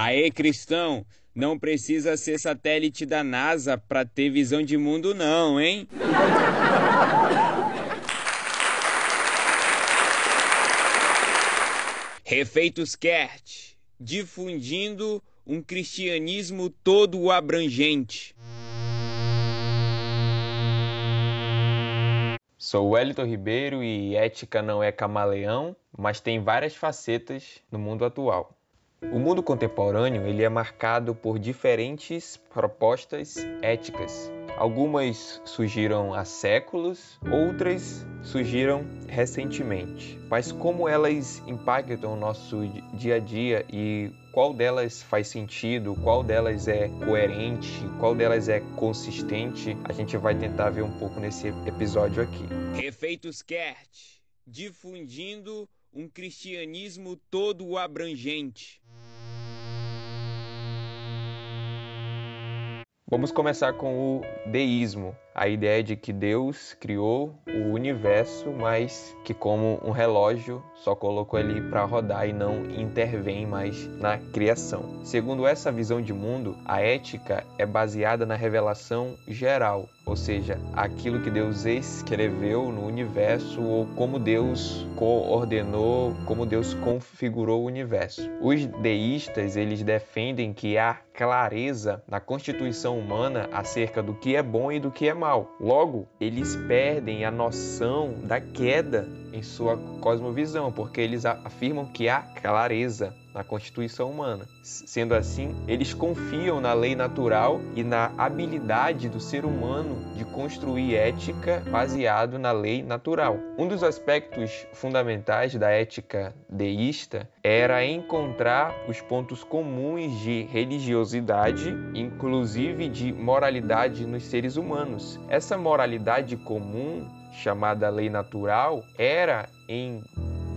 Aê, cristão, não precisa ser satélite da NASA para ter visão de mundo não, hein? Refeitos Kert, difundindo um cristianismo todo abrangente. Sou Wellington Ribeiro e ética não é camaleão, mas tem várias facetas no mundo atual. O mundo contemporâneo ele é marcado por diferentes propostas éticas. Algumas surgiram há séculos, outras surgiram recentemente. Mas como elas impactam o nosso dia a dia e qual delas faz sentido, qual delas é coerente, qual delas é consistente, a gente vai tentar ver um pouco nesse episódio aqui. Refeitos Kert, difundindo um cristianismo todo abrangente. Vamos começar com o deísmo, a ideia de que Deus criou o universo, mas que como um relógio só colocou ele para rodar e não intervém mais na criação. Segundo essa visão de mundo, a ética é baseada na revelação geral, ou seja, aquilo que Deus escreveu no universo ou como Deus coordenou, como Deus configurou o universo. Os deístas, eles defendem que há clareza na constituição humana acerca do que é bom e do que é mal. Logo, eles perdem a noção da queda em sua cosmovisão, porque eles afirmam que há clareza na constituição humana. Sendo assim, eles confiam na lei natural e na habilidade do ser humano de construir ética baseado na lei natural. Um dos aspectos fundamentais da ética deísta era encontrar os pontos comuns de religiosidade, inclusive de moralidade nos seres humanos. Essa moralidade comum chamada lei natural, era em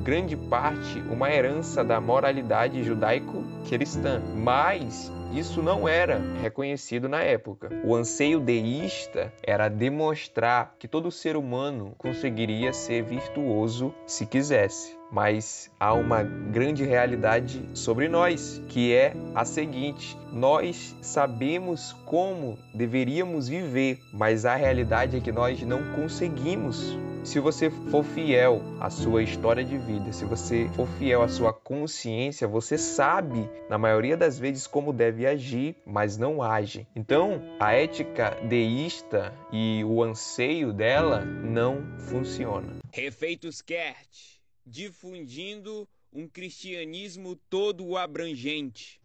grande parte uma herança da moralidade judaico-cristã, mas isso não era reconhecido na época. O anseio deísta era demonstrar que todo ser humano conseguiria ser virtuoso se quisesse mas há uma grande realidade sobre nós, que é a seguinte: nós sabemos como deveríamos viver, mas a realidade é que nós não conseguimos. Se você for fiel à sua história de vida, se você for fiel à sua consciência, você sabe, na maioria das vezes, como deve agir, mas não age. Então, a ética deísta e o anseio dela não funciona. Refeitos Kert difundindo um cristianismo todo abrangente.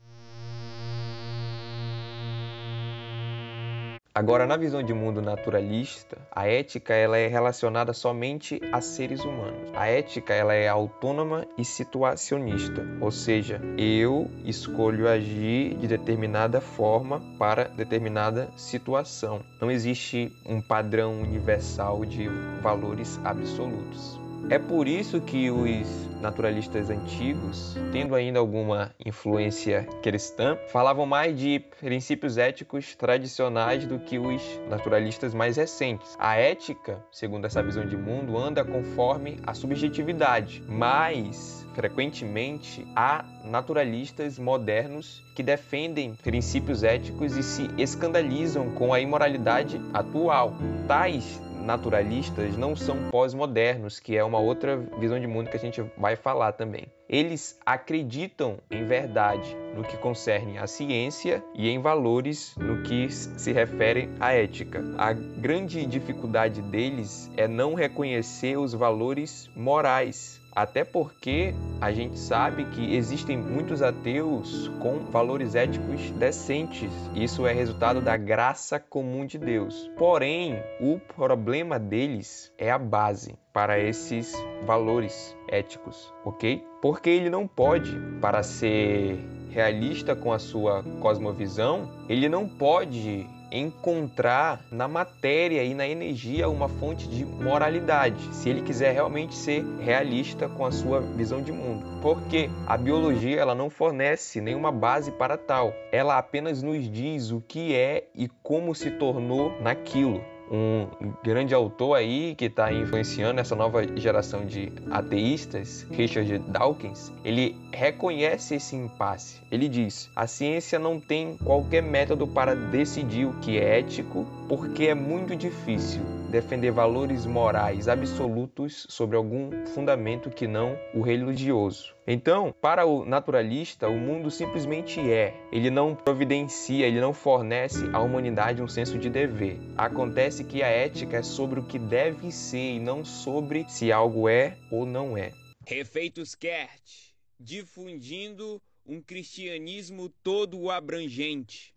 Agora, na visão de mundo naturalista, a ética ela é relacionada somente a seres humanos. A ética ela é autônoma e situacionista, ou seja, eu escolho agir de determinada forma para determinada situação. Não existe um padrão universal de valores absolutos. É por isso que os naturalistas antigos, tendo ainda alguma influência cristã, falavam mais de princípios éticos tradicionais do que os naturalistas mais recentes. A ética, segundo essa visão de mundo, anda conforme a subjetividade, mas frequentemente há naturalistas modernos que defendem princípios éticos e se escandalizam com a imoralidade atual. Tais naturalistas não são pós-modernos, que é uma outra visão de mundo que a gente vai falar também. Eles acreditam em verdade no que concerne à ciência e em valores no que se refere à ética. A grande dificuldade deles é não reconhecer os valores morais até porque a gente sabe que existem muitos ateus com valores éticos decentes. Isso é resultado da graça comum de Deus. Porém, o problema deles é a base para esses valores éticos, ok? Porque ele não pode, para ser realista com a sua cosmovisão, ele não pode encontrar na matéria e na energia uma fonte de moralidade, se ele quiser realmente ser realista com a sua visão de mundo. Porque a biologia ela não fornece nenhuma base para tal. Ela apenas nos diz o que é e como se tornou naquilo. Um grande autor aí que está influenciando essa nova geração de ateístas, Richard Dawkins, ele reconhece esse impasse. Ele diz: a ciência não tem qualquer método para decidir o que é ético, porque é muito difícil defender valores morais absolutos sobre algum fundamento que não o religioso. Então, para o naturalista, o mundo simplesmente é. Ele não providencia, ele não fornece à humanidade um senso de dever. Acontece que a ética é sobre o que deve ser e não sobre se algo é ou não é. Refeitos Kert, difundindo um cristianismo todo abrangente.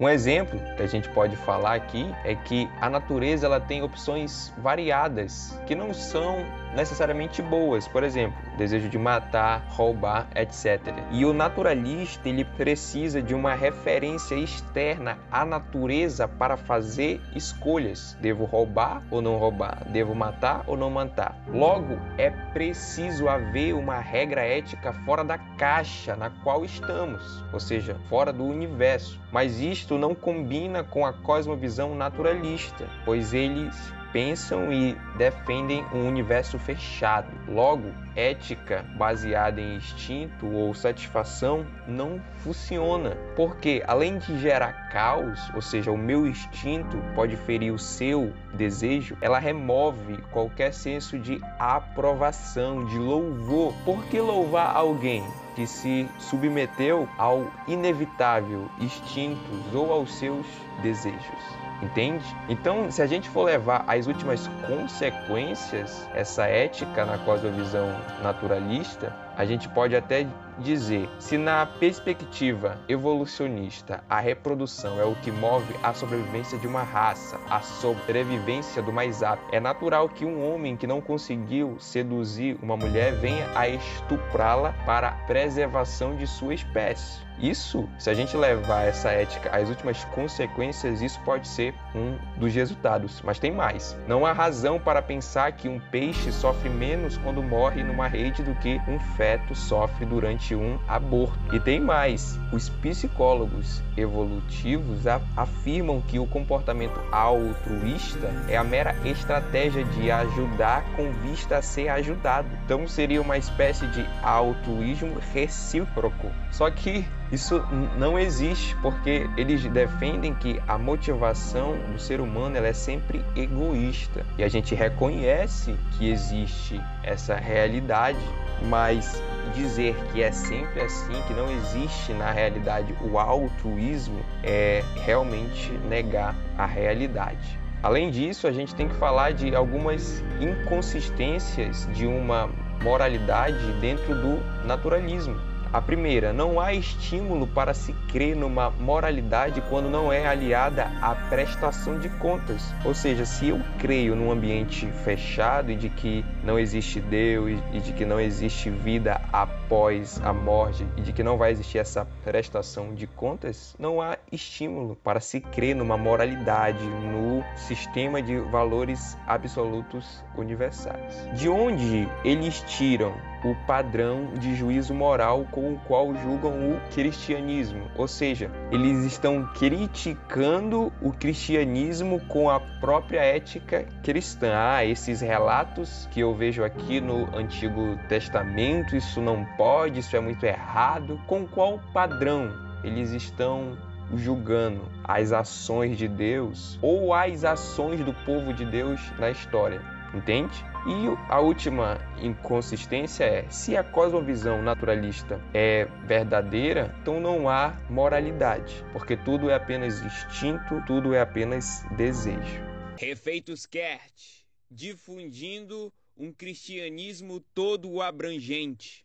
Um exemplo que a gente pode falar aqui é que a natureza ela tem opções variadas que não são necessariamente boas. Por exemplo, desejo de matar, roubar, etc. E o naturalista ele precisa de uma referência externa à natureza para fazer escolhas. Devo roubar ou não roubar? Devo matar ou não matar? Logo, é preciso haver uma regra ética fora da caixa na qual estamos, ou seja, fora do universo. Mas isto não combina com a cosmovisão naturalista, pois eles pensam e defendem um universo fechado. Logo, ética baseada em instinto ou satisfação não funciona, porque além de gerar caos, ou seja, o meu instinto pode ferir o seu desejo, ela remove qualquer senso de aprovação, de louvor. Por que louvar alguém? que se submeteu ao inevitável instintos ou aos seus desejos entende? Então, se a gente for levar as últimas consequências, essa ética na cosmovisão naturalista, a gente pode até dizer, se na perspectiva evolucionista a reprodução é o que move a sobrevivência de uma raça, a sobrevivência do mais apto, é natural que um homem que não conseguiu seduzir uma mulher venha a estuprá-la para a preservação de sua espécie. Isso, se a gente levar essa ética às últimas consequências, isso pode ser um dos resultados. Mas tem mais. Não há razão para pensar que um peixe sofre menos quando morre numa rede do que um feto sofre durante um aborto. E tem mais. Os psicólogos evolutivos afirmam que o comportamento altruísta é a mera estratégia de ajudar com vista a ser ajudado. Então seria uma espécie de altruísmo recíproco. Só que isso não existe porque eles defendem que a motivação do ser humano ela é sempre egoísta. E a gente reconhece que existe essa realidade, mas dizer que é sempre assim, que não existe na realidade o altruísmo, é realmente negar a realidade. Além disso, a gente tem que falar de algumas inconsistências de uma moralidade dentro do naturalismo. A primeira, não há estímulo para se crer numa moralidade quando não é aliada à prestação de contas. Ou seja, se eu creio num ambiente fechado e de que não existe Deus e de que não existe vida após a morte e de que não vai existir essa prestação de contas, não há estímulo para se crer numa moralidade, no sistema de valores absolutos universais. De onde eles tiram o padrão de juízo moral com o qual julgam o cristianismo. Ou seja, eles estão criticando o cristianismo com a própria ética cristã. Ah, esses relatos que eu vejo aqui no Antigo Testamento, isso não pode, isso é muito errado. Com qual padrão eles estão julgando as ações de Deus ou as ações do povo de Deus na história? Entende? E a última inconsistência é: se a cosmovisão naturalista é verdadeira, então não há moralidade, porque tudo é apenas instinto, tudo é apenas desejo. Refeitos Kert, difundindo um cristianismo todo abrangente.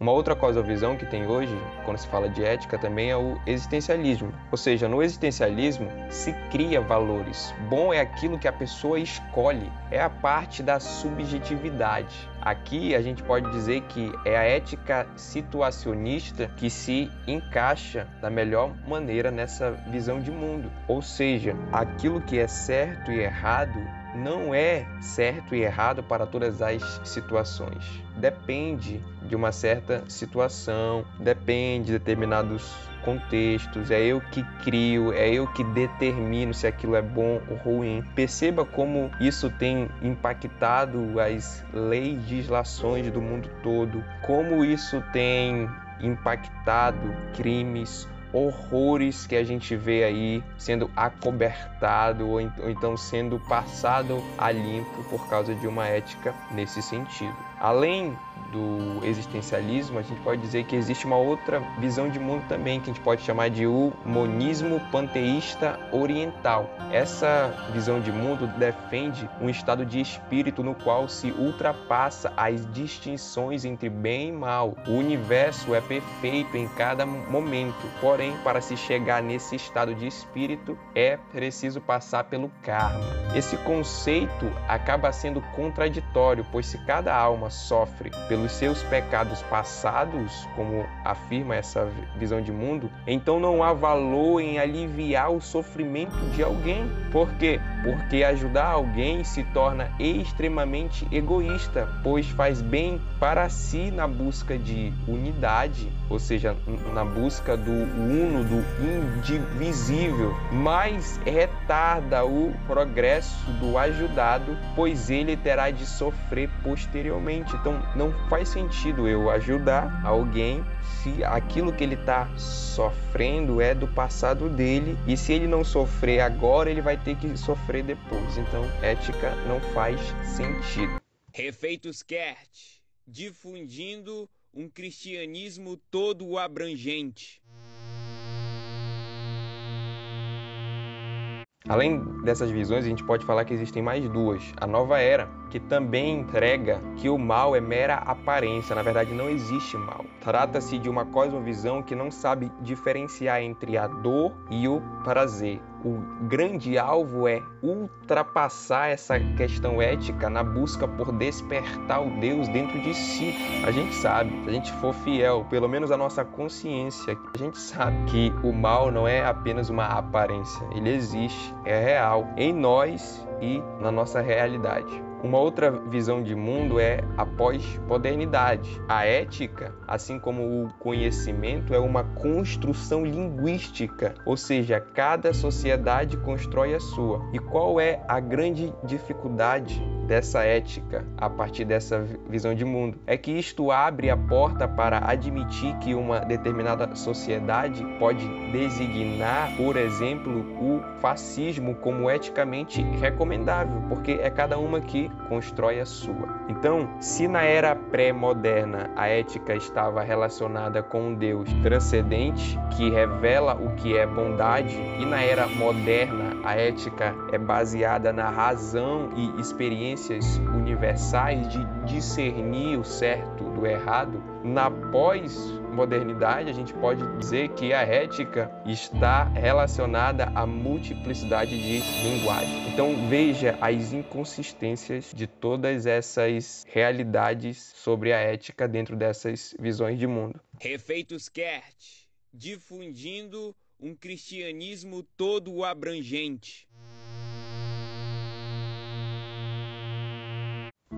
Uma outra cosmovisão que tem hoje, quando se fala de ética, também é o existencialismo. Ou seja, no existencialismo se cria valores. Bom é aquilo que a pessoa escolhe, é a parte da subjetividade. Aqui a gente pode dizer que é a ética situacionista que se encaixa da melhor maneira nessa visão de mundo. Ou seja, aquilo que é certo e errado não é certo e errado para todas as situações. Depende de uma certa situação, depende de determinados contextos, é eu que crio, é eu que determino se aquilo é bom ou ruim. Perceba como isso tem impactado as legislações do mundo todo, como isso tem impactado crimes, horrores que a gente vê aí sendo acobertado ou então sendo passado a limpo por causa de uma ética nesse sentido. Além do existencialismo, a gente pode dizer que existe uma outra visão de mundo também, que a gente pode chamar de o monismo panteísta oriental. Essa visão de mundo defende um estado de espírito no qual se ultrapassa as distinções entre bem e mal. O universo é perfeito em cada momento, porém, para se chegar nesse estado de espírito, é preciso passar pelo karma. Esse conceito acaba sendo contraditório, pois se cada alma sofre pelos seus pecados passados, como afirma essa visão de mundo, então não há valor em aliviar o sofrimento de alguém. Por quê? Porque ajudar alguém se torna extremamente egoísta, pois faz bem para si na busca de unidade, ou seja, na busca do uno, do indivisível, mas retarda o progresso do ajudado, pois ele terá de sofrer posteriormente. Então não faz sentido eu ajudar alguém se aquilo que ele está sofrendo é do passado dele e se ele não sofrer agora, ele vai ter que sofrer depois. Então, ética não faz sentido. Refeitos Kert, difundindo um cristianismo todo abrangente. Além dessas visões, a gente pode falar que existem mais duas. A nova era, que também entrega que o mal é mera aparência, na verdade não existe mal. Trata-se de uma cosmovisão que não sabe diferenciar entre a dor e o prazer. O grande alvo é ultrapassar essa questão ética na busca por despertar o Deus dentro de si. A gente sabe, se a gente for fiel, pelo menos a nossa consciência, a gente sabe que o mal não é apenas uma aparência, ele existe, é real em nós e na nossa realidade. Uma outra visão de mundo é a pós-modernidade. A ética, assim como o conhecimento, é uma construção linguística, ou seja, cada sociedade constrói a sua. E qual é a grande dificuldade dessa ética a partir dessa visão de mundo? É que isto abre a porta para admitir que uma determinada sociedade pode designar, por exemplo, o fascismo como eticamente recomendável, porque é cada uma que constrói a sua. Então, se na era pré-moderna a ética estava relacionada com um Deus transcendente que revela o que é bondade, e na era moderna a ética é baseada na razão e experiências universais de discernir o certo do errado, na pós-modernidade a gente pode dizer que a ética está relacionada à multiplicidade de linguagem. Então veja as inconsistências de todas essas realidades sobre a ética dentro dessas visões de mundo. Refeitos Kert, difundindo um cristianismo todo abrangente.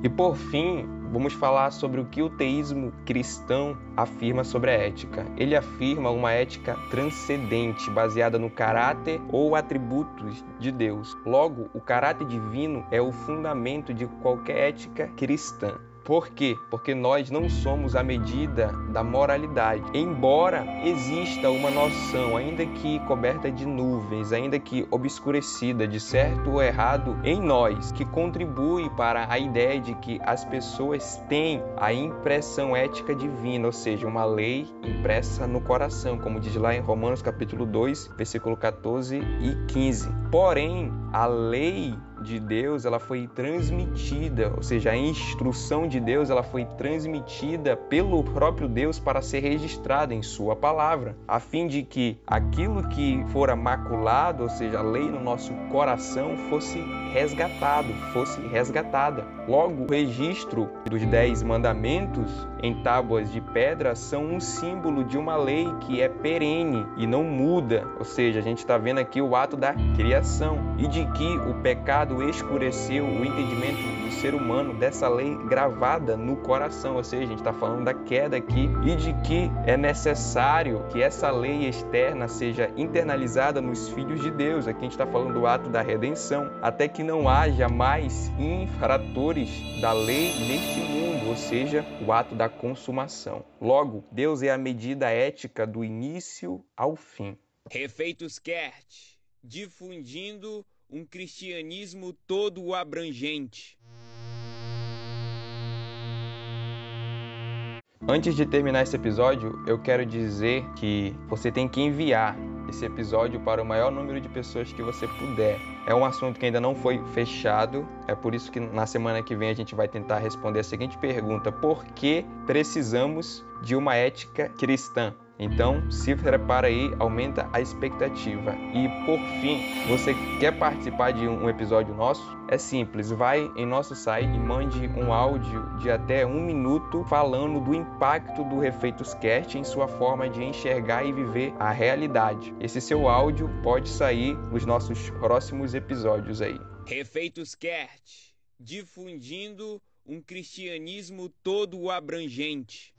E por fim, vamos falar sobre o que o teísmo cristão afirma sobre a ética. Ele afirma uma ética transcendente, baseada no caráter ou atributos de Deus. Logo, o caráter divino é o fundamento de qualquer ética cristã. Por quê? Porque nós não somos a medida da moralidade. Embora exista uma noção, ainda que coberta de nuvens, ainda que obscurecida de certo ou errado em nós, que contribui para a ideia de que as pessoas têm a impressão ética divina, ou seja, uma lei impressa no coração, como diz lá em Romanos capítulo 2, versículo 14 e 15. Porém, a lei de Deus ela foi transmitida, ou seja, a instrução de Deus ela foi transmitida pelo próprio Deus para ser registrada em sua palavra, a fim de que aquilo que fora maculado, ou seja, a lei no nosso coração fosse resgatado, fosse resgatada. Logo, o registro dos dez mandamentos em tábuas de pedra são um símbolo de uma lei que é perene e não muda, ou seja, a gente está vendo aqui o ato da criação e de que o pecado escureceu o entendimento do ser humano dessa lei gravada no coração. Ou seja, a gente está falando da queda aqui e de que é necessário que essa lei externa seja internalizada nos filhos de Deus. Aqui a gente está falando do ato da redenção, até que não haja mais infratores da lei neste mundo, ou seja, o ato da consumação. Logo, Deus é a medida ética do início ao fim. Refeitos Kert, difundindo um cristianismo todo abrangente. Antes de terminar esse episódio, eu quero dizer que você tem que enviar esse episódio para o maior número de pessoas que você puder. É um assunto que ainda não foi fechado, é por isso que na semana que vem a gente vai tentar responder a seguinte pergunta: por que precisamos de uma ética cristã? Então, se prepara aí, aumenta a expectativa. E por fim, você quer participar de um episódio nosso? É simples, vai em nosso site e mande um áudio de até um minuto falando do impacto do Refeitos Cast em sua forma de enxergar e viver a realidade. Esse seu áudio pode sair nos nossos próximos episódios aí. Refeitos Cast, difundindo um cristianismo todo abrangente.